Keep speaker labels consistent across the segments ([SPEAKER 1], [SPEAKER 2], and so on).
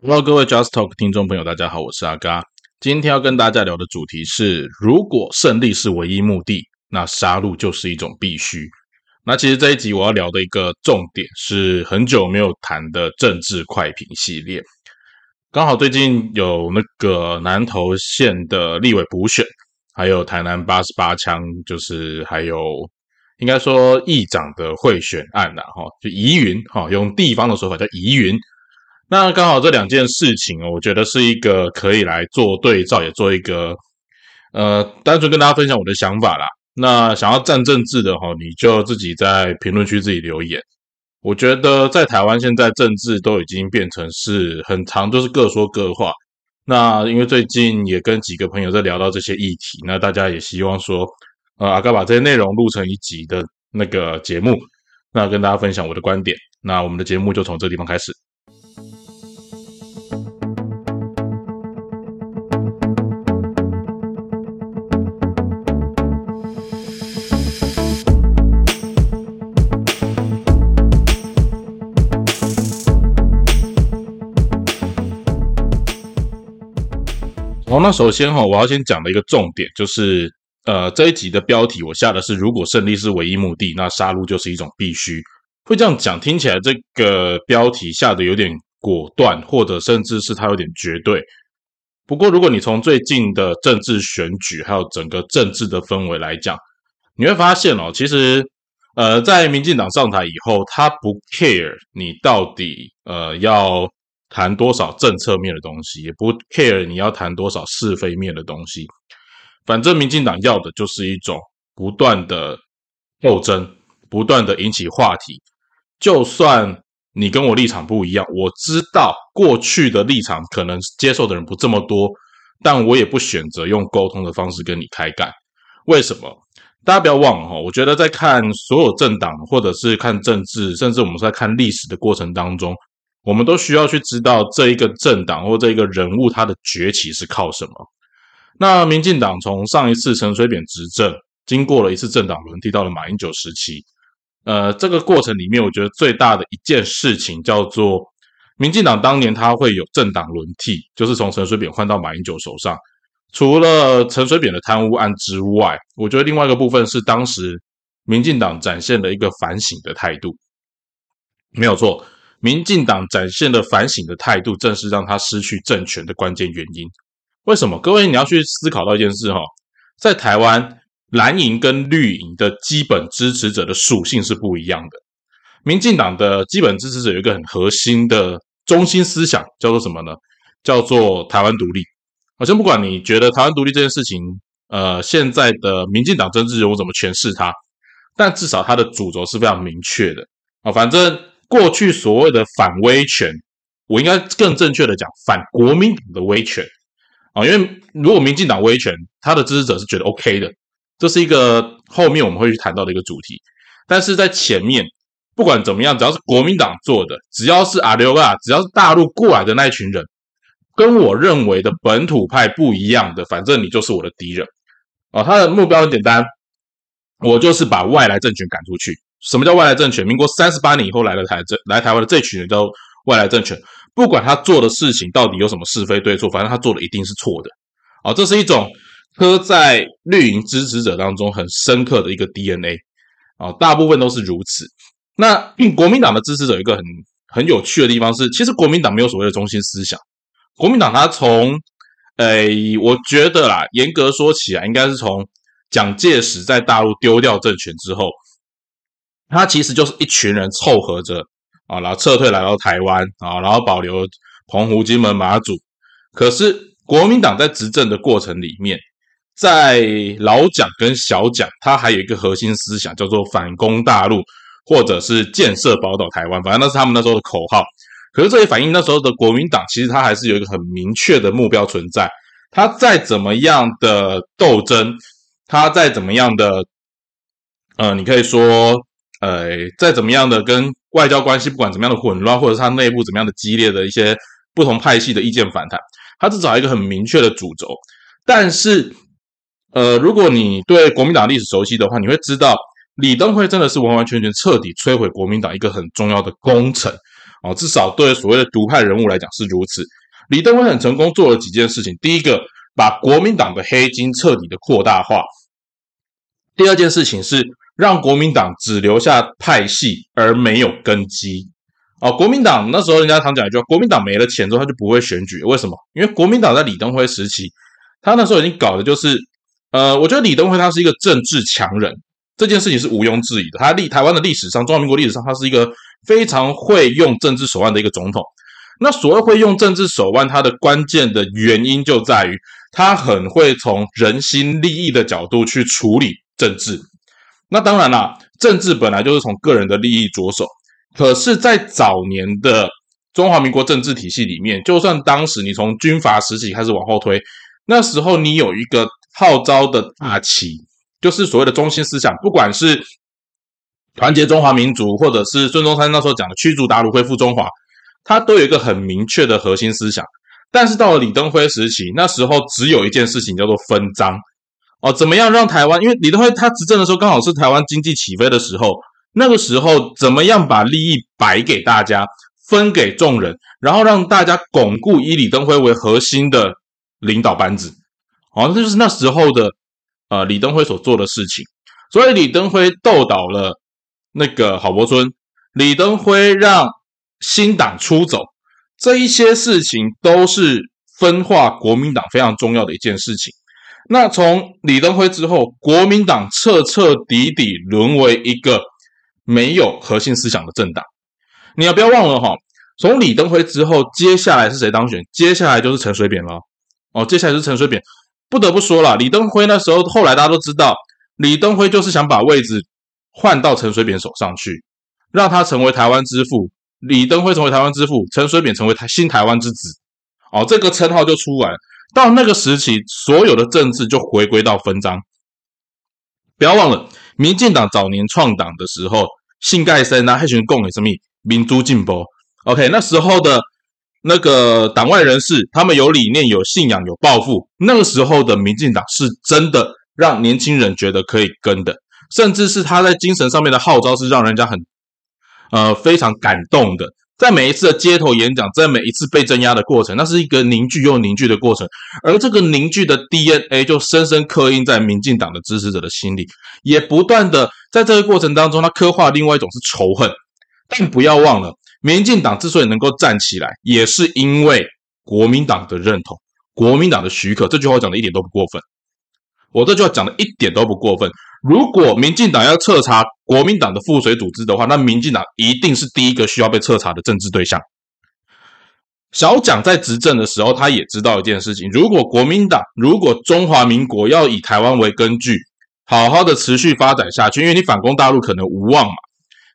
[SPEAKER 1] Hello，各位 Just Talk 听众朋友，大家好，我是阿嘎。今天要跟大家聊的主题是：如果胜利是唯一目的，那杀戮就是一种必须。那其实这一集我要聊的一个重点是很久没有谈的政治快评系列。刚好最近有那个南投县的立委补选，还有台南八十八枪，就是还有应该说议长的贿选案呐，哈，就疑云哈，用地方的说法叫疑云。那刚好这两件事情，我觉得是一个可以来做对照，也做一个呃，单纯跟大家分享我的想法啦。那想要站政治的哈，你就自己在评论区自己留言。我觉得在台湾现在政治都已经变成是很长，都是各说各话。那因为最近也跟几个朋友在聊到这些议题，那大家也希望说，呃，阿哥把这些内容录成一集的那个节目，那跟大家分享我的观点。那我们的节目就从这地方开始。那首先哈，我要先讲的一个重点就是，呃，这一集的标题我下的是“如果胜利是唯一目的，那杀戮就是一种必须”。会这样讲，听起来这个标题下的有点果断，或者甚至是它有点绝对。不过，如果你从最近的政治选举还有整个政治的氛围来讲，你会发现哦，其实，呃，在民进党上台以后，他不 care 你到底呃要。谈多少政策面的东西，也不 care 你要谈多少是非面的东西，反正民进党要的就是一种不断的斗争，不断的引起话题。就算你跟我立场不一样，我知道过去的立场可能接受的人不这么多，但我也不选择用沟通的方式跟你开干。为什么？大家不要忘了哈，我觉得在看所有政党，或者是看政治，甚至我们在看历史的过程当中。我们都需要去知道这一个政党或这一个人物他的崛起是靠什么。那民进党从上一次陈水扁执政，经过了一次政党轮替，到了马英九时期，呃，这个过程里面，我觉得最大的一件事情叫做，民进党当年他会有政党轮替，就是从陈水扁换到马英九手上。除了陈水扁的贪污案之外，我觉得另外一个部分是当时民进党展现了一个反省的态度，没有错。民进党展现的反省的态度，正是让他失去政权的关键原因。为什么？各位，你要去思考到一件事哈，在台湾蓝营跟绿营的基本支持者的属性是不一样的。民进党的基本支持者有一个很核心的中心思想，叫做什么呢？叫做台湾独立。好像不管你觉得台湾独立这件事情，呃，现在的民进党政治人物怎么诠释它，但至少它的主轴是非常明确的啊，反正。过去所谓的反威权，我应该更正确的讲反国民党的威权啊，因为如果民进党威权，他的支持者是觉得 OK 的，这是一个后面我们会去谈到的一个主题。但是在前面，不管怎么样，只要是国民党做的，只要是阿留啊，只要是大陆过来的那一群人，跟我认为的本土派不一样的，反正你就是我的敌人啊。他的目标很简单，我就是把外来政权赶出去。什么叫外来政权？民国三十八年以后来了台这来台湾的这群人叫外来政权，不管他做的事情到底有什么是非对错，反正他做的一定是错的。啊，这是一种刻在绿营支持者当中很深刻的一个 DNA。啊，大部分都是如此。那 国民党的支持者一个很很有趣的地方是，其实国民党没有所谓的中心思想。国民党他从，呃，我觉得啦，严格说起来，应该是从蒋介石在大陆丢掉政权之后。他其实就是一群人凑合着啊，然后撤退来到台湾啊，然后保留澎湖、金门、马祖。可是国民党在执政的过程里面，在老蒋跟小蒋，他还有一个核心思想叫做反攻大陆，或者是建设宝岛台湾，反正那是他们那时候的口号。可是这也反映那时候的国民党其实他还是有一个很明确的目标存在。他再怎么样的斗争，他再怎么样的，呃，你可以说。呃，再怎么样的跟外交关系，不管怎么样的混乱，或者是他内部怎么样的激烈的一些不同派系的意见反弹，他至少一个很明确的主轴。但是，呃，如果你对国民党历史熟悉的话，你会知道李登辉真的是完完全全彻底摧毁国民党一个很重要的工程。哦，至少对所谓的独派人物来讲是如此。李登辉很成功做了几件事情，第一个，把国民党的黑金彻底的扩大化；第二件事情是让国民党只留下派系而没有根基。哦，国民党那时候人家常讲一句，国民党没了钱之后他就不会选举，为什么？因为国民党在李登辉时期，他那时候已经搞的就是，呃，我觉得李登辉他是一个政治强人，这件事情是毋庸置疑的。他历台湾的历史上，中华民国历史上，他是一个非常会用政治手腕的一个总统。那所谓会用政治手腕，它的关键的原因就在于他很会从人心利益的角度去处理政治。那当然啦，政治本来就是从个人的利益着手。可是，在早年的中华民国政治体系里面，就算当时你从军阀时期开始往后推，那时候你有一个号召的大旗，就是所谓的中心思想，不管是团结中华民族，或者是孙中山那时候讲的驱逐鞑虏、恢复中华。它都有一个很明确的核心思想，但是到了李登辉时期，那时候只有一件事情叫做分赃哦，怎么样让台湾？因为李登辉他执政的时候刚好是台湾经济起飞的时候，那个时候怎么样把利益摆给大家，分给众人，然后让大家巩固以李登辉为核心的领导班子，哦，这就是那时候的呃李登辉所做的事情。所以李登辉斗倒了那个郝柏村，李登辉让。新党出走，这一些事情都是分化国民党非常重要的一件事情。那从李登辉之后，国民党彻彻底底沦为一个没有核心思想的政党。你要不要忘了哈？从李登辉之后，接下来是谁当选？接下来就是陈水扁了。哦，接下来是陈水扁。不得不说了，李登辉那时候，后来大家都知道，李登辉就是想把位置换到陈水扁手上去，让他成为台湾之父。李登辉成为台湾之父，陈水扁成为台新台湾之子，哦，这个称号就出来了。到那个时期，所有的政治就回归到分赃。不要忘了，民进党早年创党的时候，信盖森啊，黑群共给什么民族进步。OK，那时候的那个党外人士，他们有理念、有信仰、有抱负。那个时候的民进党是真的让年轻人觉得可以跟的，甚至是他在精神上面的号召是让人家很。呃，非常感动的，在每一次的街头演讲，在每一次被镇压的过程，那是一个凝聚又凝聚的过程，而这个凝聚的 DNA 就深深刻印在民进党的支持者的心里，也不断的在这个过程当中，他刻画另外一种是仇恨。但不要忘了，民进党之所以能够站起来，也是因为国民党的认同，国民党的许可。这句话讲的一点都不过分，我这句话讲的一点都不过分。如果民进党要彻查国民党的附随组织的话，那民进党一定是第一个需要被彻查的政治对象。小蒋在执政的时候，他也知道一件事情：如果国民党、如果中华民国要以台湾为根据，好好的持续发展下去，因为你反攻大陆可能无望嘛，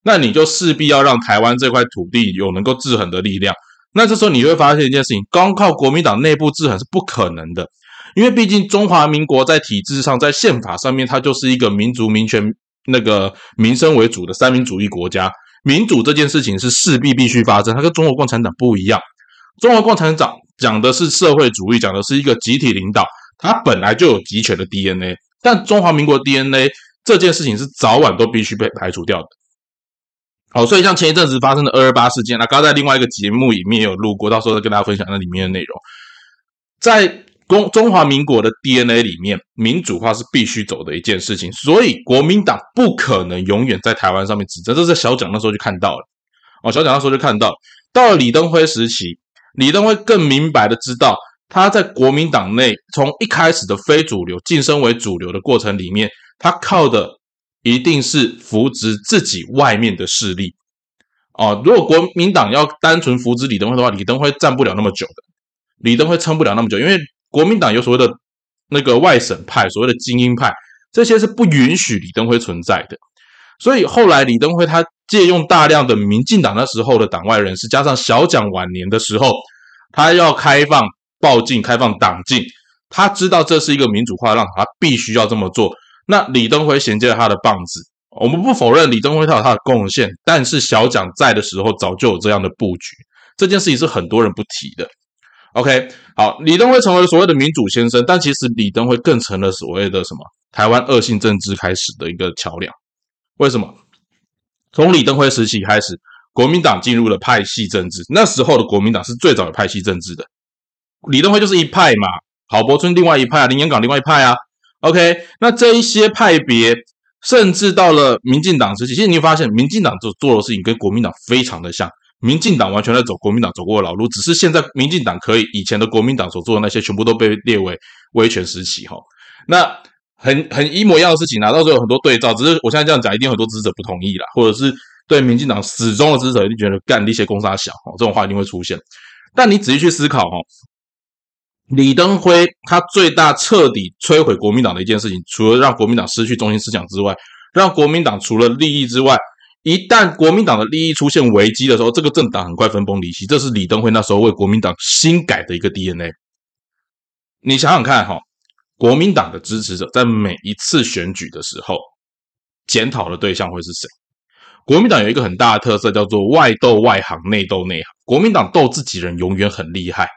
[SPEAKER 1] 那你就势必要让台湾这块土地有能够制衡的力量。那这时候你会发现一件事情：光靠国民党内部制衡是不可能的。因为毕竟中华民国在体制上，在宪法上面，它就是一个民族民权、那个民生为主的三民主义国家。民主这件事情是势必必须发生，它跟中国共产党不一样。中国共产党讲的是社会主义，讲的是一个集体领导，它本来就有集权的 DNA。但中华民国 DNA 这件事情是早晚都必须被排除掉的。好，所以像前一阵子发生的二二八事件，那刚在另外一个节目里面有录过，到时候再跟大家分享那里面的内容，在。中中华民国的 DNA 里面，民主化是必须走的一件事情，所以国民党不可能永远在台湾上面执政。这是小蒋那时候就看到了，哦，小蒋那时候就看到，到了李登辉时期，李登辉更明白的知道，他在国民党内从一开始的非主流晋升为主流的过程里面，他靠的一定是扶植自己外面的势力。哦，如果国民党要单纯扶植李登辉的话，李登辉站不了那么久的，李登辉撑不了那么久，因为。国民党有所谓的那个外省派，所谓的精英派，这些是不允许李登辉存在的。所以后来李登辉他借用大量的民进党那时候的党外人士，加上小蒋晚年的时候，他要开放报禁、开放党禁，他知道这是一个民主化浪潮，他必须要这么做。那李登辉衔接了他的棒子，我们不否认李登辉他有他的贡献，但是小蒋在的时候早就有这样的布局，这件事情是很多人不提的。OK，好，李登辉成为所谓的民主先生，但其实李登辉更成了所谓的什么台湾恶性政治开始的一个桥梁。为什么？从李登辉时期开始，国民党进入了派系政治。那时候的国民党是最早有派系政治的，李登辉就是一派嘛，郝柏村另外一派啊，林洋港另外一派啊。OK，那这一些派别，甚至到了民进党时期，其实你会发现，民进党做做的事情跟国民党非常的像。民进党完全在走国民党走过的老路，只是现在民进党可以，以前的国民党所做的那些全部都被列为威权时期哈。那很很一模一样的事情啊，到时候有很多对照，只是我现在这样讲，一定很多支持者不同意啦，或者是对民进党始终的支持者一定觉得干一些攻杀小哦，这种话一定会出现。但你仔细去思考哈，李登辉他最大彻底摧毁国民党的一件事情，除了让国民党失去中心思想之外，让国民党除了利益之外。一旦国民党的利益出现危机的时候，这个政党很快分崩离析。这是李登辉那时候为国民党新改的一个 DNA。你想想看哈，国民党的支持者在每一次选举的时候，检讨的对象会是谁？国民党有一个很大的特色，叫做外斗外行，内斗内行。国民党斗自己人永远很厉害，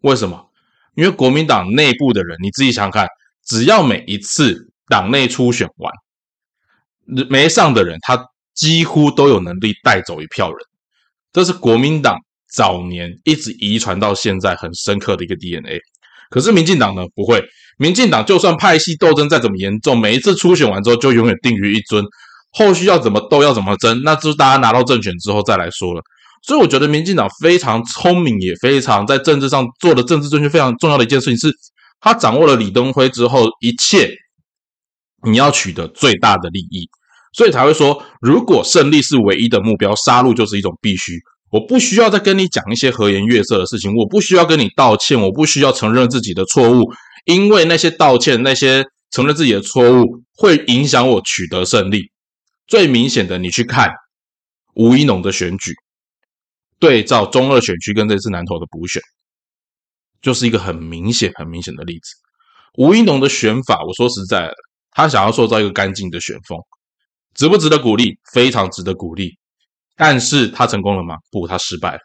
[SPEAKER 1] 为什么？因为国民党内部的人，你自己想想看，只要每一次党内初选完没上的人，他。几乎都有能力带走一票人，这是国民党早年一直遗传到现在很深刻的一个 DNA。可是民进党呢，不会。民进党就算派系斗争再怎么严重，每一次初选完之后就永远定于一尊，后续要怎么斗，要怎么争，那就是大家拿到政权之后再来说了。所以我觉得民进党非常聪明，也非常在政治上做的政治正确非常重要的一件事情，是他掌握了李登辉之后，一切你要取得最大的利益。所以才会说，如果胜利是唯一的目标，杀戮就是一种必须。我不需要再跟你讲一些和颜悦色的事情，我不需要跟你道歉，我不需要承认自己的错误，因为那些道歉、那些承认自己的错误，会影响我取得胜利。最明显的，你去看吴一农的选举，对照中二选区跟这次南投的补选，就是一个很明显、很明显的例子。吴一农的选法，我说实在的，他想要塑造一个干净的选风。值不值得鼓励？非常值得鼓励。但是他成功了吗？不，他失败了。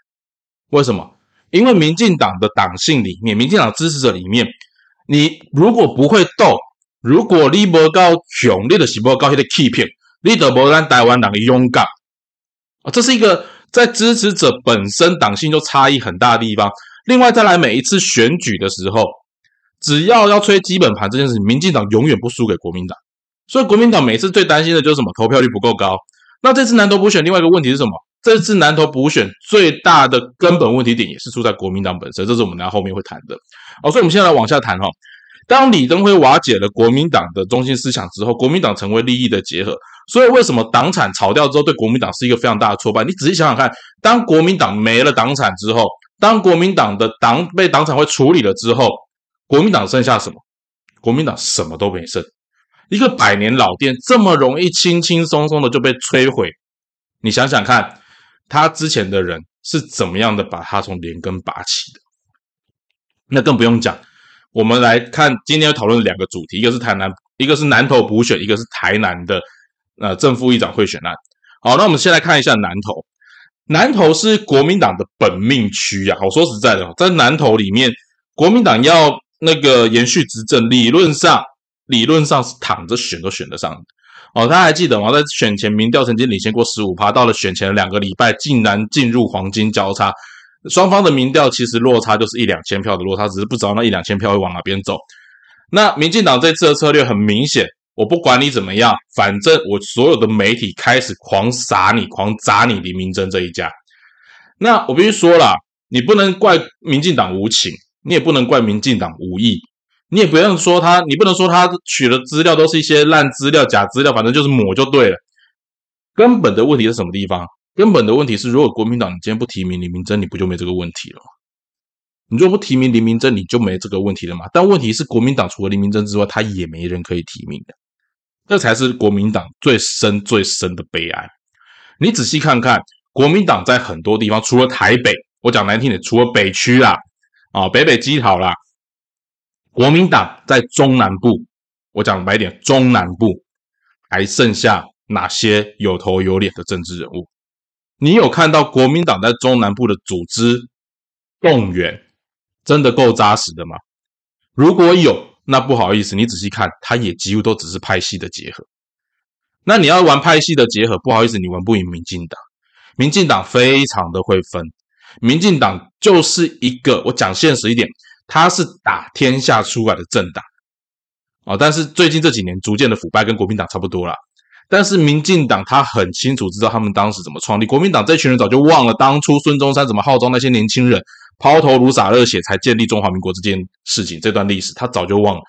[SPEAKER 1] 为什么？因为民进党的党性里面，民进党支持者里面，你如果不会斗，如果你不够强，你的是不高些的欺骗，你得不让台湾党的勇敢啊，这是一个在支持者本身党性就差异很大的地方。另外，再来每一次选举的时候，只要要吹基本盘这件事情，民进党永远不输给国民党。所以国民党每次最担心的就是什么？投票率不够高。那这次南投补选另外一个问题是什么？这次南投补选最大的根本问题点也是出在国民党本身，这是我们等下后面会谈的。好，所以我们现在来往下谈哈。当李登辉瓦解了国民党的中心思想之后，国民党成为利益的结合。所以为什么党产炒掉之后，对国民党是一个非常大的挫败？你仔细想想看，当国民党没了党产之后，当国民党的党被党产会处理了之后，国民党剩下什么？国民党什么都没剩。一个百年老店这么容易轻轻松松的就被摧毁，你想想看，他之前的人是怎么样的把他从连根拔起的？那更不用讲。我们来看今天要讨论两个主题，一个是台南，一个是南投补选，一个是台南的呃正副议长贿选案。好，那我们先来看一下南投。南投是国民党的本命区呀。我说实在的，在南投里面，国民党要那个延续执政，理论上。理论上是躺着选都选得上哦，他还记得吗？在选前民调曾经领先过十五趴，到了选前两个礼拜，竟然进入黄金交叉，双方的民调其实落差就是一两千票的落差，只是不知道那一两千票会往哪边走。那民进党这次的策略很明显，我不管你怎么样，反正我所有的媒体开始狂撒你、狂砸你黎明珍这一家。那我必须说了，你不能怪民进党无情，你也不能怪民进党无意。你也不用说他，你不能说他取的资料都是一些烂资料、假资料，反正就是抹就对了。根本的问题是什么地方？根本的问题是，如果国民党你今天不提名李明珍，你不就没这个问题了吗？你如果不提名李明珍，你就没这个问题了嘛？但问题是，国民党除了李明珍之外，他也没人可以提名的，这才是国民党最深、最深的悲哀。你仔细看看，国民党在很多地方，除了台北，我讲难听点，除了北区啦，啊，北北基桃啦。国民党在中南部，我讲白点，中南部还剩下哪些有头有脸的政治人物？你有看到国民党在中南部的组织动员真的够扎实的吗？如果有，那不好意思，你仔细看，它也几乎都只是派系的结合。那你要玩派系的结合，不好意思，你玩不赢民进党。民进党非常的会分，民进党就是一个我讲现实一点，它是打天下出来的政党啊，但是最近这几年逐渐的腐败，跟国民党差不多了。但是民进党他很清楚知道他们当时怎么创立，国民党这群人早就忘了当初孙中山怎么号召那些年轻人抛头颅洒热血才建立中华民国这件事情，这段历史他早就忘了。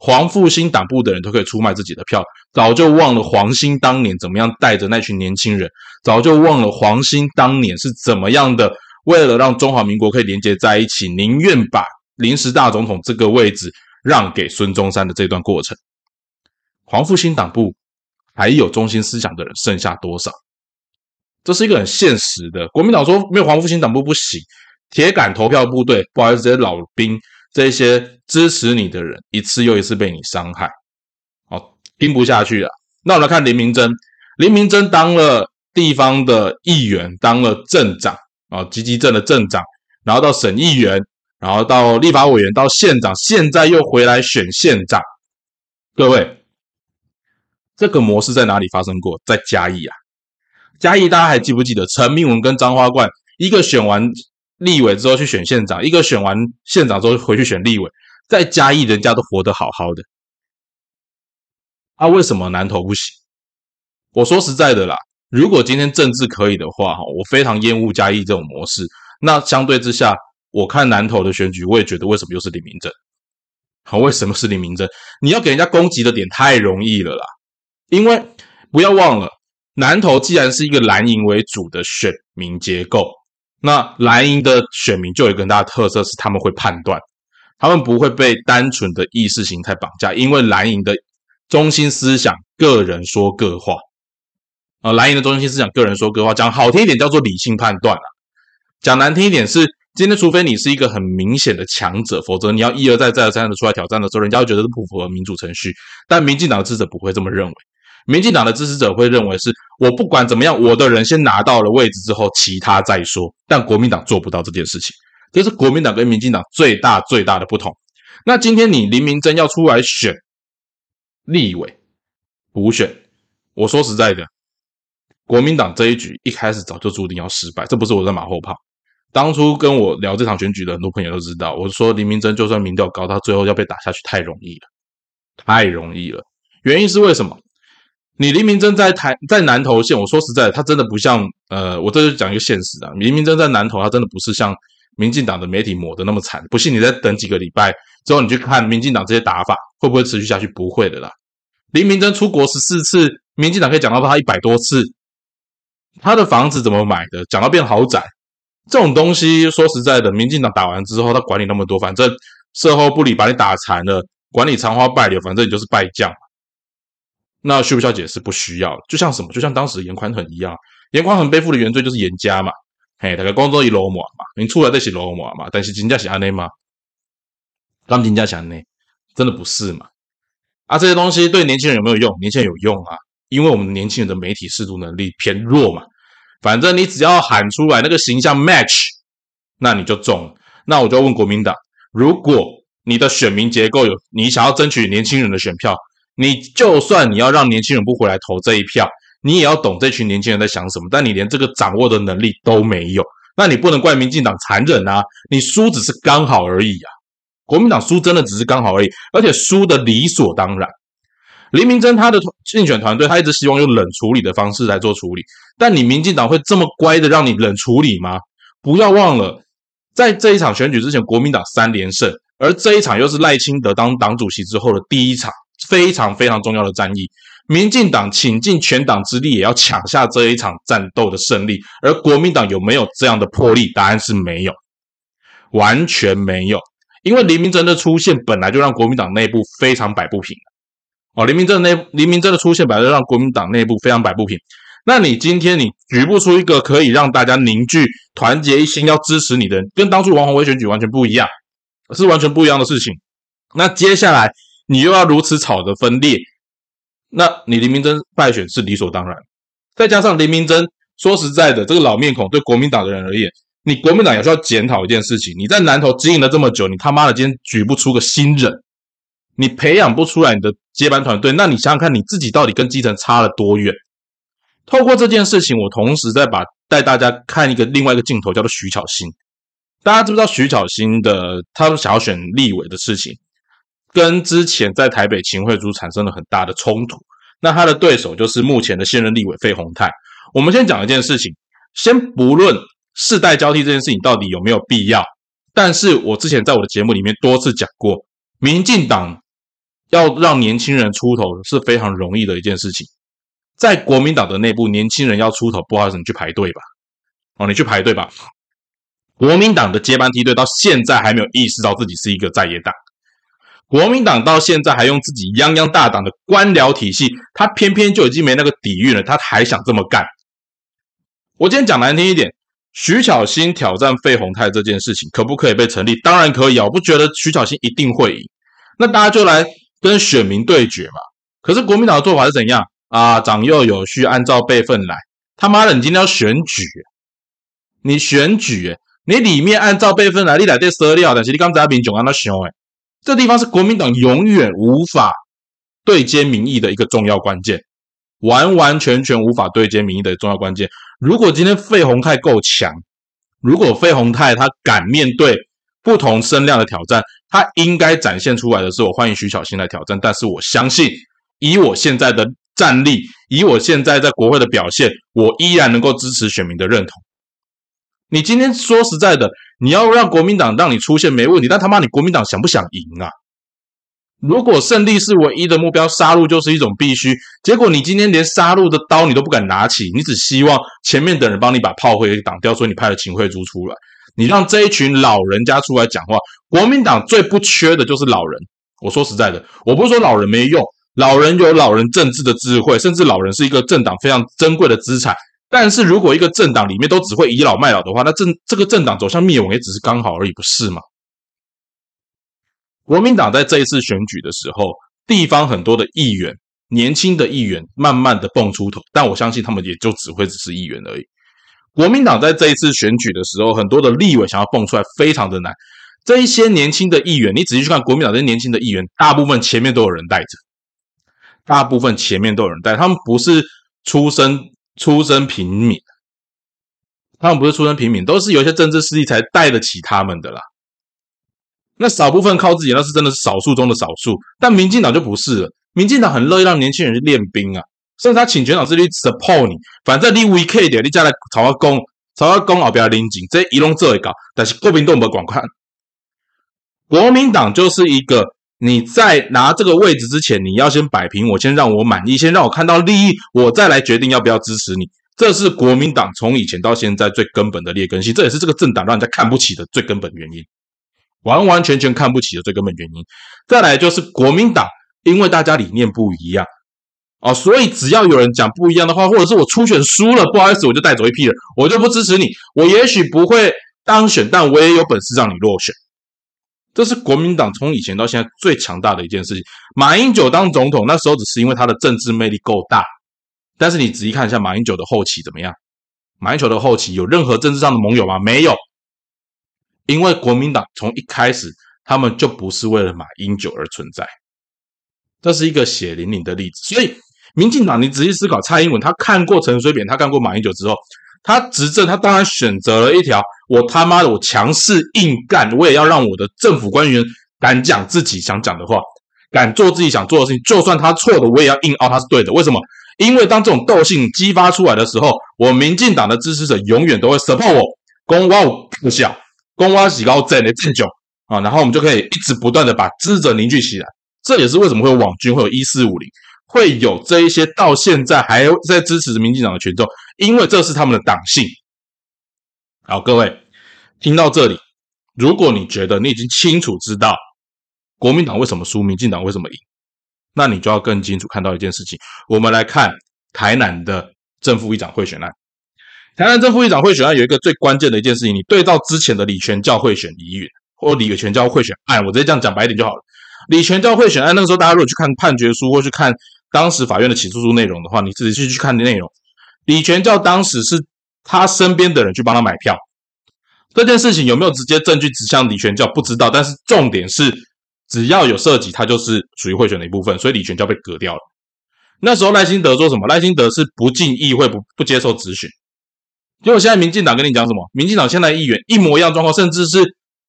[SPEAKER 1] 黄复兴党部的人都可以出卖自己的票，早就忘了黄兴当年怎么样带着那群年轻人，早就忘了黄兴当年是怎么样的，为了让中华民国可以连接在一起，宁愿把临时大总统这个位置让给孙中山的这段过程。黄复兴党部。还有中心思想的人剩下多少？这是一个很现实的。国民党说没有黄复兴党部不行，铁杆投票部队，不好意思，这些老兵，这些支持你的人，一次又一次被你伤害，好听不下去了。那我们来看林明珍，林明珍当了地方的议员，当了镇长啊，吉吉镇的镇长，然后到省议员，然后到立法委员，到县长，现在又回来选县长，各位。这个模式在哪里发生过？在嘉义啊，嘉义大家还记不记得陈明文跟张花冠，一个选完立委之后去选县长，一个选完县长之后回去选立委，在嘉义人家都活得好好的，啊，为什么南投不行？我说实在的啦，如果今天政治可以的话，哈，我非常厌恶嘉义这种模式。那相对之下，我看南投的选举，我也觉得为什么又是李明正？好，为什么是李明正？你要给人家攻击的点太容易了啦。因为不要忘了，南投既然是一个蓝营为主的选民结构，那蓝营的选民就有一个大的特色是他们会判断，他们不会被单纯的意识形态绑架。因为蓝营的中心思想，个人说个话啊，蓝营的中心思想，个人说个话，讲好听一点叫做理性判断啊，讲难听一点是今天，除非你是一个很明显的强者，否则你要一而再、再而三的出来挑战的时候，人家会觉得是不符合民主程序。但民进党的支持者不会这么认为。民进党的支持者会认为是我不管怎么样，我的人先拿到了位置之后，其他再说。但国民党做不到这件事情，这是国民党跟民进党最大最大的不同。那今天你林明珍要出来选立委补选，我说实在的，国民党这一局一开始早就注定要失败，这不是我在马后炮。当初跟我聊这场选举的很多朋友都知道，我说林明珍就算民调高，他最后要被打下去太容易了，太容易了。原因是为什么？你林明珍在台在南投县，我说实在，他真的不像呃，我这就讲一个现实啊。林明珍在南投，他真的不是像民进党的媒体抹的那么惨。不信你再等几个礼拜之后，你去看民进党这些打法会不会持续下去？不会的啦。林明珍出国十四次，民进党可以讲到他一百多次。他的房子怎么买的？讲到变豪宅，这种东西说实在的，民进党打完之后，他管你那么多，反正事后不理，把你打残了，管你残花败柳，反正你就是败将。那需不需要解释？不需要，就像什么？就像当时严宽恒一样，严宽恒背负的原罪就是严家嘛，嘿，大概光做一罗马嘛，你出来再写罗马嘛，但是金家写安内吗？刚金家写安内，真的不是嘛？啊，这些东西对年轻人有没有用？年轻人有用啊，因为我们年轻人的媒体视读能力偏弱嘛。反正你只要喊出来那个形象 match，那你就中。那我就要问国民党，如果你的选民结构有你想要争取年轻人的选票。你就算你要让年轻人不回来投这一票，你也要懂这群年轻人在想什么。但你连这个掌握的能力都没有，那你不能怪民进党残忍啊！你输只是刚好而已啊！国民党输真的只是刚好而已，而且输的理所当然。林明珍他的竞选团队，他一直希望用冷处理的方式来做处理，但你民进党会这么乖的让你冷处理吗？不要忘了，在这一场选举之前，国民党三连胜，而这一场又是赖清德当党主席之后的第一场。非常非常重要的战役，民进党倾尽全党之力也要抢下这一场战斗的胜利，而国民党有没有这样的魄力？答案是没有，完全没有。因为林明珍的出现本来就让国民党内部非常摆不平。哦，黎明珍内黎明珍的出现本来让国民党内部非常摆不平。那你今天你举不出一个可以让大家凝聚、团结一心要支持你的，跟当初王宏威选举完全不一样，是完全不一样的事情。那接下来。你又要如此吵着分裂，那你黎明真败选是理所当然。再加上黎明真说实在的，这个老面孔对国民党的人而言，你国民党也需要检讨一件事情：你在南投经营了这么久，你他妈的今天举不出个新人，你培养不出来你的接班团队，那你想想看你自己到底跟基层差了多远？透过这件事情，我同时在把带大家看一个另外一个镜头，叫做徐巧芯。大家知不知道徐巧芯的他想要选立委的事情，跟之前在台北秦惠珠产生了很大的冲突。那他的对手就是目前的现任立委费鸿泰。我们先讲一件事情，先不论世代交替这件事情到底有没有必要，但是我之前在我的节目里面多次讲过，民进党要让年轻人出头是非常容易的一件事情。在国民党的内部，年轻人要出头，不好意思，你去排队吧。哦，你去排队吧。国民党的接班梯队到现在还没有意识到自己是一个在野党。国民党到现在还用自己泱泱大党的官僚体系，他偏偏就已经没那个底蕴了，他还想这么干。我今天讲难听一点，徐巧芯挑战费鸿泰这件事情可不可以被成立？当然可以啊，我不觉得徐巧芯一定会赢。那大家就来跟选民对决嘛。可是国民党的做法是怎样？啊，长幼有序，按照辈分来。他妈的，你今天要选举，你选举，你里面按照辈分来，你来对资料，但是你刚才民众安那想，哎，这地方是国民党永远无法对接民意的一个重要关键，完完全全无法对接民意的重要关键。如果今天费鸿泰够强，如果费鸿泰他敢面对不同声量的挑战，他应该展现出来的是，我欢迎徐小新来挑战。但是我相信，以我现在的。战力以我现在在国会的表现，我依然能够支持选民的认同。你今天说实在的，你要让国民党让你出现没问题，但他妈你国民党想不想赢啊？如果胜利是唯一的目标，杀戮就是一种必须。结果你今天连杀戮的刀你都不敢拿起，你只希望前面的人帮你把炮灰挡掉，所以你派了秦惠珠出来，你让这一群老人家出来讲话。国民党最不缺的就是老人。我说实在的，我不是说老人没用。老人有老人政治的智慧，甚至老人是一个政党非常珍贵的资产。但是如果一个政党里面都只会倚老卖老的话，那政这个政党走向灭亡也只是刚好而已，不是吗？国民党在这一次选举的时候，地方很多的议员，年轻的议员慢慢的蹦出头，但我相信他们也就只会只是议员而已。国民党在这一次选举的时候，很多的立委想要蹦出来，非常的难。这一些年轻的议员，你仔细去看国民党这些年轻的议员，大部分前面都有人带着。大部分前面都有人带，他们不是出身出身平民，他们不是出身平民，都是有一些政治势力才带得起他们的啦。那少部分靠自己，那是真的是少数中的少数。但民进党就不是了，民进党很乐意让年轻人去练兵啊，甚至他请全党之力 support 你，反正你 weak 点，你再来朝他攻，朝他攻后边领警，这一弄这一搞，但是国民党不管看，国民党就是一个。你在拿这个位置之前，你要先摆平我，先让我满意，先让我看到利益，我再来决定要不要支持你。这是国民党从以前到现在最根本的劣根性，这也是这个政党让人家看不起的最根本原因，完完全全看不起的最根本原因。再来就是国民党，因为大家理念不一样哦，所以只要有人讲不一样的话，或者是我初选输了，不好意思，我就带走一批人，我就不支持你。我也许不会当选，但我也有本事让你落选。这是国民党从以前到现在最强大的一件事情。马英九当总统那时候只是因为他的政治魅力够大，但是你仔细看一下马英九的后期怎么样？马英九的后期有任何政治上的盟友吗？没有，因为国民党从一开始他们就不是为了马英九而存在，这是一个血淋淋的例子。所以民进党，你仔细思考，蔡英文他看过陈水扁，他看过马英九之后。他执政，他当然选择了一条我他妈的我强势硬干，我也要让我的政府官员敢讲自己想讲的话，敢做自己想做的事情，就算他错的，我也要硬凹他是对的。为什么？因为当这种斗性激发出来的时候，我民进党的支持者永远都会 support 我，公挖我不小，公挖喜高正的正九啊，然后我们就可以一直不断的把支持者凝聚起来。这也是为什么会有网军，会有一四五零。会有这一些到现在还在支持民进党的群众，因为这是他们的党性。好，各位听到这里，如果你觉得你已经清楚知道国民党为什么输，民进党为什么赢，那你就要更清楚看到一件事情。我们来看台南的正副议长贿选案。台南正副议长贿选案有一个最关键的一件事情，你对照之前的李全教贿选疑云或李全教贿选案，我直接这样讲白一点就好了。李全教贿选案那个时候，大家如果去看判决书或去看。当时法院的起诉书内容的话，你仔细去看内容。李全教当时是他身边的人去帮他买票，这件事情有没有直接证据指向李全教不知道，但是重点是只要有涉及，他就是属于贿选的一部分，所以李全教被革掉了。那时候赖清德说什么？赖清德是不进议会，不不接受质询。结果现在民进党跟你讲什么？民进党现在议员一模一样状况，甚至是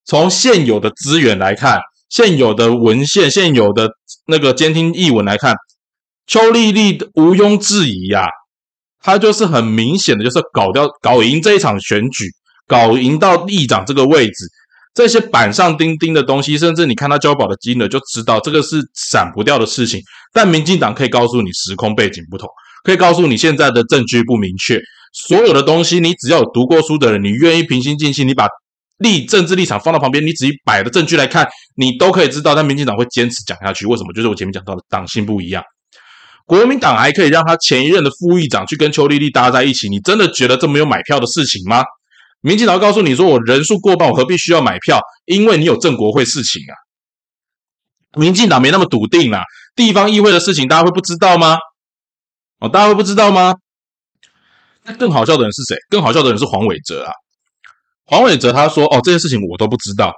[SPEAKER 1] 从现有的资源来看，现有的文献、现有的那个监听译文来看，邱丽丽毋庸置疑呀，他就是很明显的，就是搞掉、搞赢这一场选举，搞赢到议长这个位置。这些板上钉钉的东西，甚至你看他交保的金额，就知道这个是闪不掉的事情。但民进党可以告诉你时空背景不同，可以告诉你现在的证据不明确。所有的东西，你只要有读过书的人，你愿意平心静气，你把立政治立场放到旁边，你仔细摆的证据来看，你都可以知道。但民进党会坚持讲下去，为什么？就是我前面讲到的党性不一样。国民党还可以让他前一任的副议长去跟邱丽丽搭在一起，你真的觉得这没有买票的事情吗？民进党告诉你说：“我人数过半，我何必需要买票？因为你有郑国会事情啊。”民进党没那么笃定啊。地方议会的事情，大家会不知道吗？哦，大家会不知道吗？那更好笑的人是谁？更好笑的人是黄伟哲啊。黄伟哲他说：“哦，这件事情我都不知道。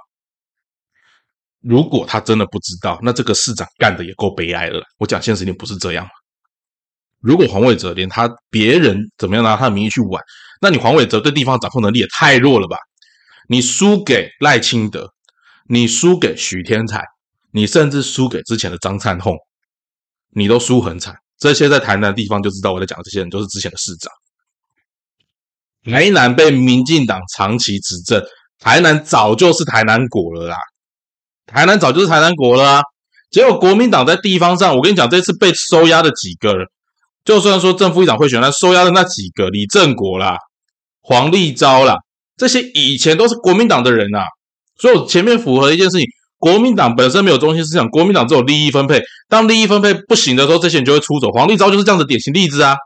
[SPEAKER 1] 如果他真的不知道，那这个市长干的也够悲哀了。我讲现实点，不是这样如果黄伟哲连他别人怎么样拿他的名义去玩？”那你黄伟哲对地方掌控能力也太弱了吧？你输给赖清德，你输给许天才，你甚至输给之前的张灿宏，你都输很惨。这些在台南的地方就知道我在讲的这些人都是之前的市长。台南被民进党长期执政，台南早就是台南国了啦，台南早就是台南国了啊。结果国民党在地方上，我跟你讲，这次被收押的几个人，就算说正副议长会选，那收押的那几个李正国啦。黄立昭啦，这些以前都是国民党的人啊，所以前面符合一件事情：国民党本身没有中心思想，国民党只有利益分配。当利益分配不行的时候，这些人就会出走。黄立昭就是这样的典型例子啊。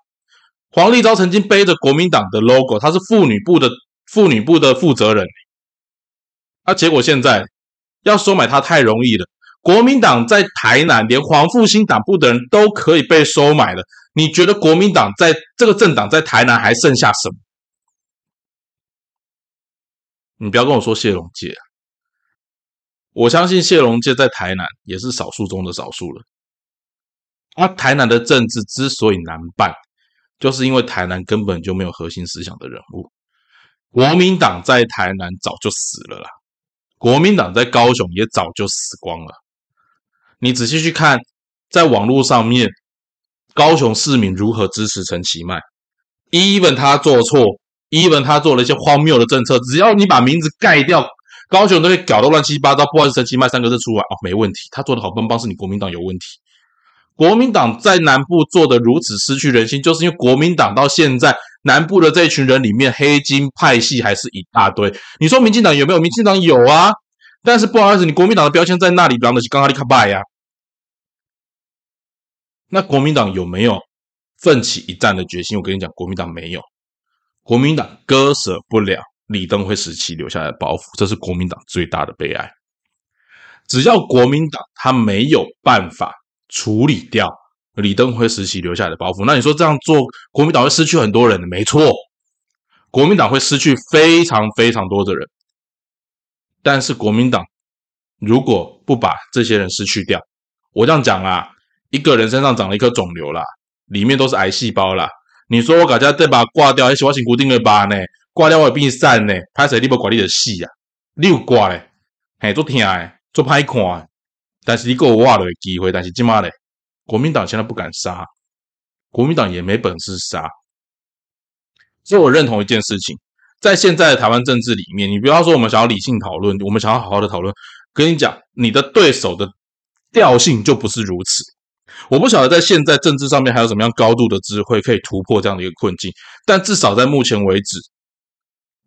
[SPEAKER 1] 黄立昭曾经背着国民党的 logo，他是妇女部的妇女部的负责人，啊，结果现在要收买他太容易了。国民党在台南，连黄复兴党部的人都可以被收买了。你觉得国民党在这个政党在台南还剩下什么？你不要跟我说谢龙介，我相信谢龙介在台南也是少数中的少数了。啊，台南的政治之所以难办，就是因为台南根本就没有核心思想的人物。国民党在台南早就死了啦，国民党在高雄也早就死光了。你仔细去看，在网络上面，高雄市民如何支持陈其迈，even 他做错。even 他做了一些荒谬的政策，只要你把名字盖掉，高雄都会搞得乱七八糟。不好意思，陈其迈三个字出来哦，没问题。他做的好棒棒，是你国民党有问题。国民党在南部做的如此失去人心，就是因为国民党到现在南部的这一群人里面，黑金派系还是一大堆。你说民进党有没有？民进党有啊，但是不好意思，你国民党的标签在那里，讲的是刚刚你卡拜呀。那国民党有没有奋起一战的决心？我跟你讲，国民党没有。国民党割舍不了李登辉时期留下来的包袱，这是国民党最大的悲哀。只要国民党他没有办法处理掉李登辉时期留下来的包袱，那你说这样做，国民党会失去很多人的？没错，国民党会失去非常非常多的人。但是国民党如果不把这些人失去掉，我这样讲啊，一个人身上长了一颗肿瘤啦，里面都是癌细胞啦。你说我搞家再把它挂掉，还是我先固定的把呢？挂掉我也比你散呢？拍谁你不管你的戏啊？你有挂嘞？嘿，做听诶，做歹看。但是你给我挖了机会，但是今嘛嘞，国民党现在不敢杀，国民党也没本事杀。所以我认同一件事情，在现在的台湾政治里面，你不要说我们想要理性讨论，我们想要好好的讨论，跟你讲，你的对手的调性就不是如此。我不晓得在现在政治上面还有什么样高度的智慧可以突破这样的一个困境，但至少在目前为止，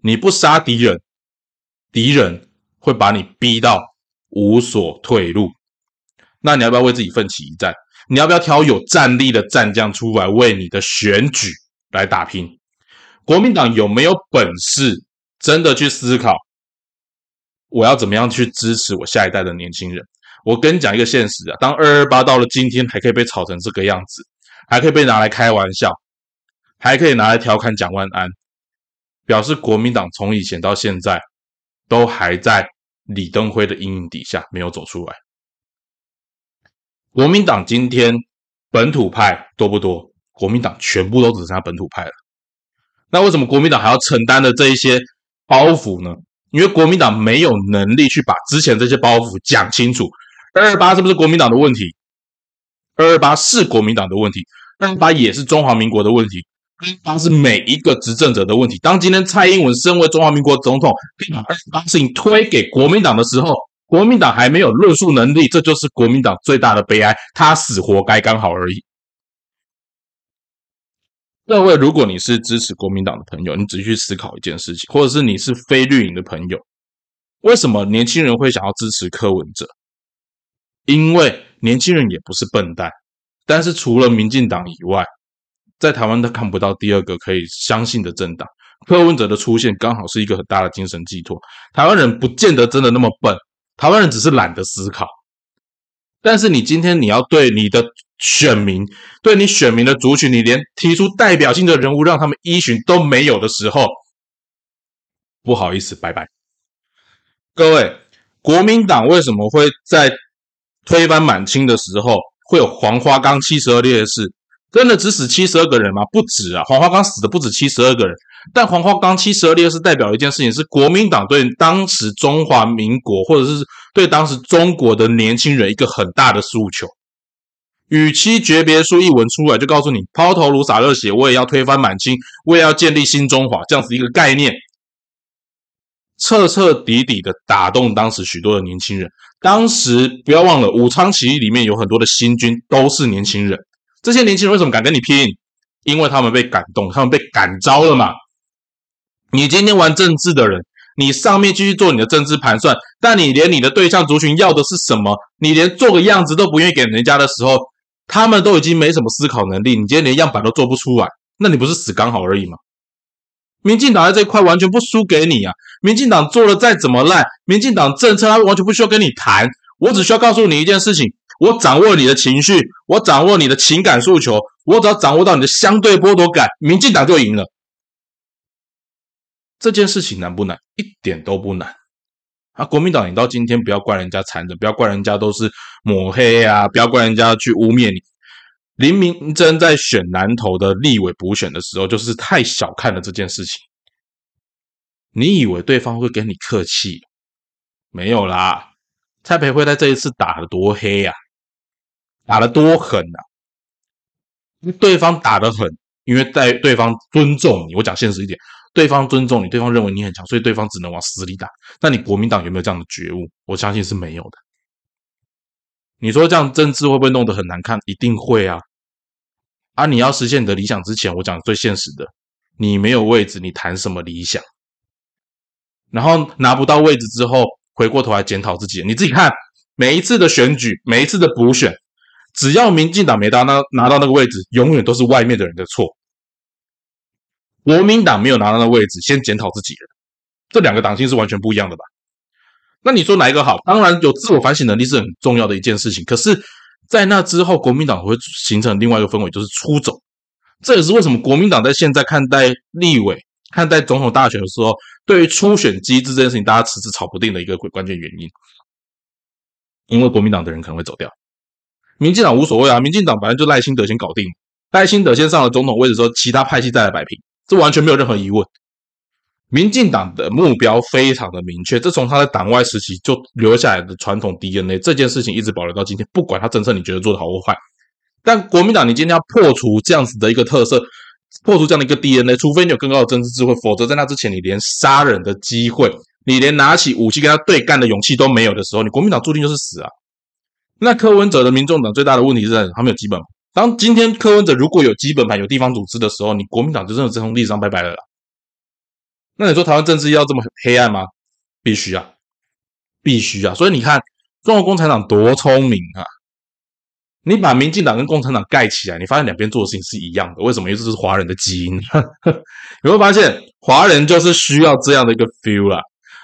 [SPEAKER 1] 你不杀敌人，敌人会把你逼到无所退路。那你要不要为自己奋起一战？你要不要挑有战力的战将出来为你的选举来打拼？国民党有没有本事真的去思考，我要怎么样去支持我下一代的年轻人？我跟你讲一个现实啊，当二二八到了今天还可以被炒成这个样子，还可以被拿来开玩笑，还可以拿来调侃蒋万安，表示国民党从以前到现在都还在李登辉的阴影底下没有走出来。国民党今天本土派多不多？国民党全部都只剩下本土派了。那为什么国民党还要承担的这一些包袱呢？因为国民党没有能力去把之前这些包袱讲清楚。二二八是不是国民党的问题？二二八是国民党的问题，二二八也是中华民国的问题，二二八是每一个执政者的问题。当今天蔡英文身为中华民国总统，可以把二二八事情推给国民党的时候，国民党还没有论述能力，这就是国民党最大的悲哀。他死活该刚好而已。各位，如果你是支持国民党的朋友，你仔细思考一件事情，或者是你是非绿营的朋友，为什么年轻人会想要支持柯文哲？因为年轻人也不是笨蛋，但是除了民进党以外，在台湾都看不到第二个可以相信的政党。柯文哲的出现刚好是一个很大的精神寄托。台湾人不见得真的那么笨，台湾人只是懒得思考。但是你今天你要对你的选民，对你选民的族群，你连提出代表性的人物让他们依循都没有的时候，不好意思，拜拜。各位，国民党为什么会在推翻满清的时候会有黄花岗七十二烈士？真的只死七十二个人吗？不止啊，黄花岗死的不止七十二个人。但黄花岗七十二烈士代表一件事情，是国民党对当时中华民国，或者是对当时中国的年轻人一个很大的诉求。与其诀别书一文出来就告诉你抛头颅洒热血，我也要推翻满清，我也要建立新中华这样子一个概念，彻彻底底的打动当时许多的年轻人。当时不要忘了，武昌起义里面有很多的新军都是年轻人，这些年轻人为什么敢跟你拼？因为他们被感动，他们被感召了嘛。你今天玩政治的人，你上面继续做你的政治盘算，但你连你的对象族群要的是什么，你连做个样子都不愿意给人家的时候，他们都已经没什么思考能力，你今天连样板都做不出来，那你不是死刚好而已吗？民进党在这一块完全不输给你啊！民进党做的再怎么烂，民进党政策他完全不需要跟你谈，我只需要告诉你一件事情：我掌握你的情绪，我掌握你的情感诉求，我只要掌握到你的相对剥夺感，民进党就赢了。这件事情难不难？一点都不难啊！国民党，你到今天不要怪人家残忍，不要怪人家都是抹黑啊，不要怪人家去污蔑你。林明真在选南投的立委补选的时候，就是太小看了这件事情。你以为对方会跟你客气？没有啦，蔡培慧在这一次打的多黑呀，打的多狠呐！对方打的狠，因为在对方尊重你。我讲现实一点。对方尊重你，对方认为你很强，所以对方只能往死里打。那你国民党有没有这样的觉悟？我相信是没有的。你说这样政治会不会弄得很难看？一定会啊！啊，你要实现你的理想之前，我讲最现实的，你没有位置，你谈什么理想？然后拿不到位置之后，回过头来检讨自己。你自己看，每一次的选举，每一次的补选，只要民进党没拿到拿到那个位置，永远都是外面的人的错。国民党没有拿到那位置，先检讨自己人，这两个党性是完全不一样的吧？那你说哪一个好？当然有自我反省能力是很重要的一件事情。可是，在那之后，国民党会形成另外一个氛围，就是出走。这也是为什么国民党在现在看待立委、看待总统大选的时候，对于初选机制这件事情，大家迟迟吵不定的一个关键原因。因为国民党的人可能会走掉，民进党无所谓啊，民进党反正就赖清德先搞定，赖清德先上了总统位置，说其他派系再来摆平。这完全没有任何疑问。民进党的目标非常的明确，这从他的党外时期就留下来的传统 DNA，这件事情一直保留到今天。不管他政策你觉得做的好或坏，但国民党你今天要破除这样子的一个特色，破除这样的一个 DNA，除非你有更高的政治智慧，否则在那之前你连杀人的机会，你连拿起武器跟他对干的勇气都没有的时候，你国民党注定就是死啊。那柯文哲的民众党最大的问题是在他没有基本。当今天柯文哲如果有基本盘、有地方组织的时候，你国民党就真的从历史上拜拜了啦。那你说台湾政治要这么黑暗吗？必须啊，必须啊！所以你看，中国共产党多聪明啊！你把民进党跟共产党盖起来，你发现两边做的事情是一样的。为什么？因为这是华人的基因。你会发现，华人就是需要这样的一个 feel 啊！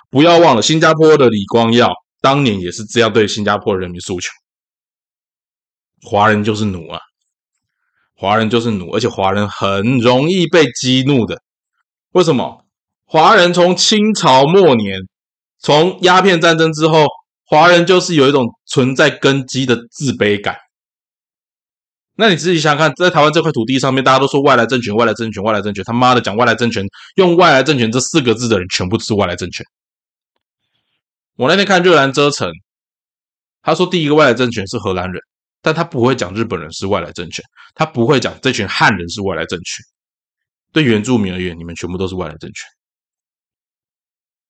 [SPEAKER 1] 不要忘了，新加坡的李光耀当年也是这样对新加坡人民诉求。华人就是奴啊！华人就是奴，而且华人很容易被激怒的。为什么？华人从清朝末年，从鸦片战争之后，华人就是有一种存在根基的自卑感。那你自己想想看，在台湾这块土地上面，大家都说外来政权、外来政权、外来政权，他妈的讲外来政权，用外来政权这四个字的人，全部是外来政权。我那天看热兰遮城，他说第一个外来政权是荷兰人，但他不会讲日本人是外来政权，他不会讲这群汉人是外来政权。对原住民而言，你们全部都是外来政权。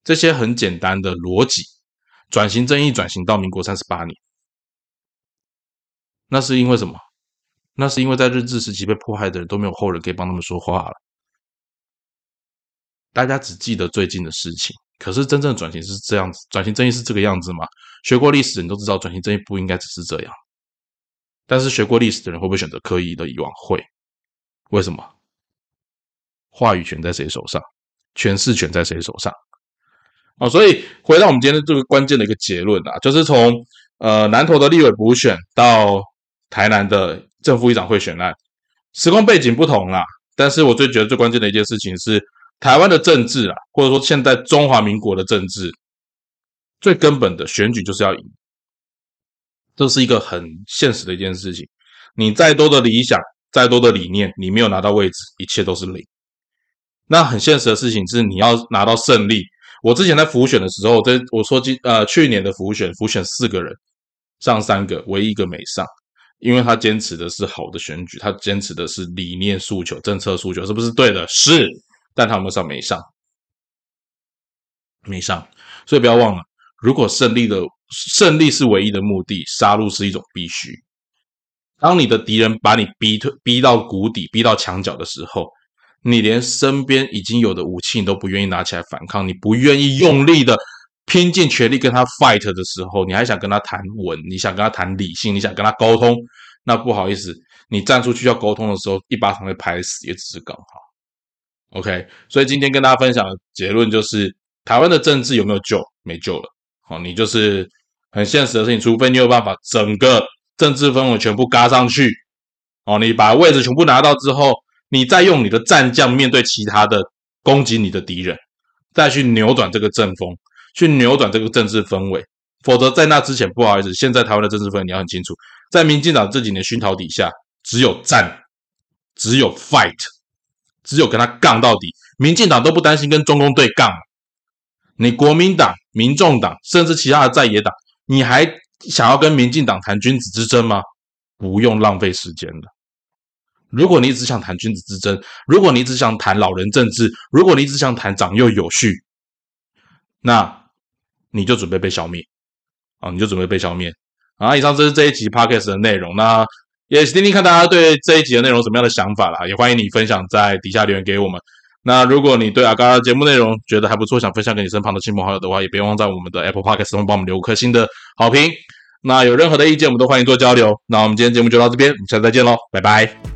[SPEAKER 1] 这些很简单的逻辑，转型正义转型到民国三十八年，那是因为什么？那是因为在日治时期被迫害的人都没有后人可以帮他们说话了。大家只记得最近的事情，可是真正的转型是这样子，转型正义是这个样子吗？学过历史的人都知道，转型正义不应该只是这样。但是学过历史的人会不会选择刻意的遗忘？会。为什么？话语权在谁手上？诠释权在谁手上？哦，所以回到我们今天的这个关键的一个结论啊，就是从呃南投的立委补选到台南的正副议长会选案，时空背景不同啦。但是我最觉得最关键的一件事情是，台湾的政治啊，或者说现在中华民国的政治，最根本的选举就是要赢，这是一个很现实的一件事情。你再多的理想，再多的理念，你没有拿到位置，一切都是零。那很现实的事情是，你要拿到胜利。我之前在浮选的时候，在我说今呃去年的浮选，浮选四个人上三个，唯一一个没上，因为他坚持的是好的选举，他坚持的是理念诉求、政策诉求，是不是对的？是，但他们上没上，没上。所以不要忘了，如果胜利的胜利是唯一的目的，杀戮是一种必须。当你的敌人把你逼退、逼到谷底、逼到墙角的时候。你连身边已经有的武器你都不愿意拿起来反抗，你不愿意用力的拼尽全力跟他 fight 的时候，你还想跟他谈稳，你想跟他谈理性，你想跟他沟通，那不好意思，你站出去要沟通的时候，一巴掌被拍死，也只是刚好。OK，所以今天跟大家分享的结论就是，台湾的政治有没有救？没救了。好，你就是很现实的事情，除非你有办法整个政治氛围全部嘎上去，哦，你把位置全部拿到之后。你再用你的战将面对其他的攻击你的敌人，再去扭转这个阵风，去扭转这个政治氛围。否则在那之前，不好意思，现在台湾的政治氛围你要很清楚，在民进党这几年熏陶底下，只有战，只有 fight，只有跟他杠到底。民进党都不担心跟中共对杠，你国民党、民众党甚至其他的在野党，你还想要跟民进党谈君子之争吗？不用浪费时间了。如果你只想谈君子之争，如果你只想谈老人政治，如果你只想谈长幼有序，那你就准备被消灭啊！你就准备被消灭啊！以上这是这一集 podcast 的内容，那也听听看大家对这一集的内容什么样的想法啦，也欢迎你分享在底下留言给我们。那如果你对阿嘎的节目内容觉得还不错，想分享给你身旁的亲朋好友的话，也别忘在我们的 Apple Podcast 上帮我们留颗星的好评。那有任何的意见，我们都欢迎做交流。那我们今天节目就到这边，我们下次再见喽，拜拜。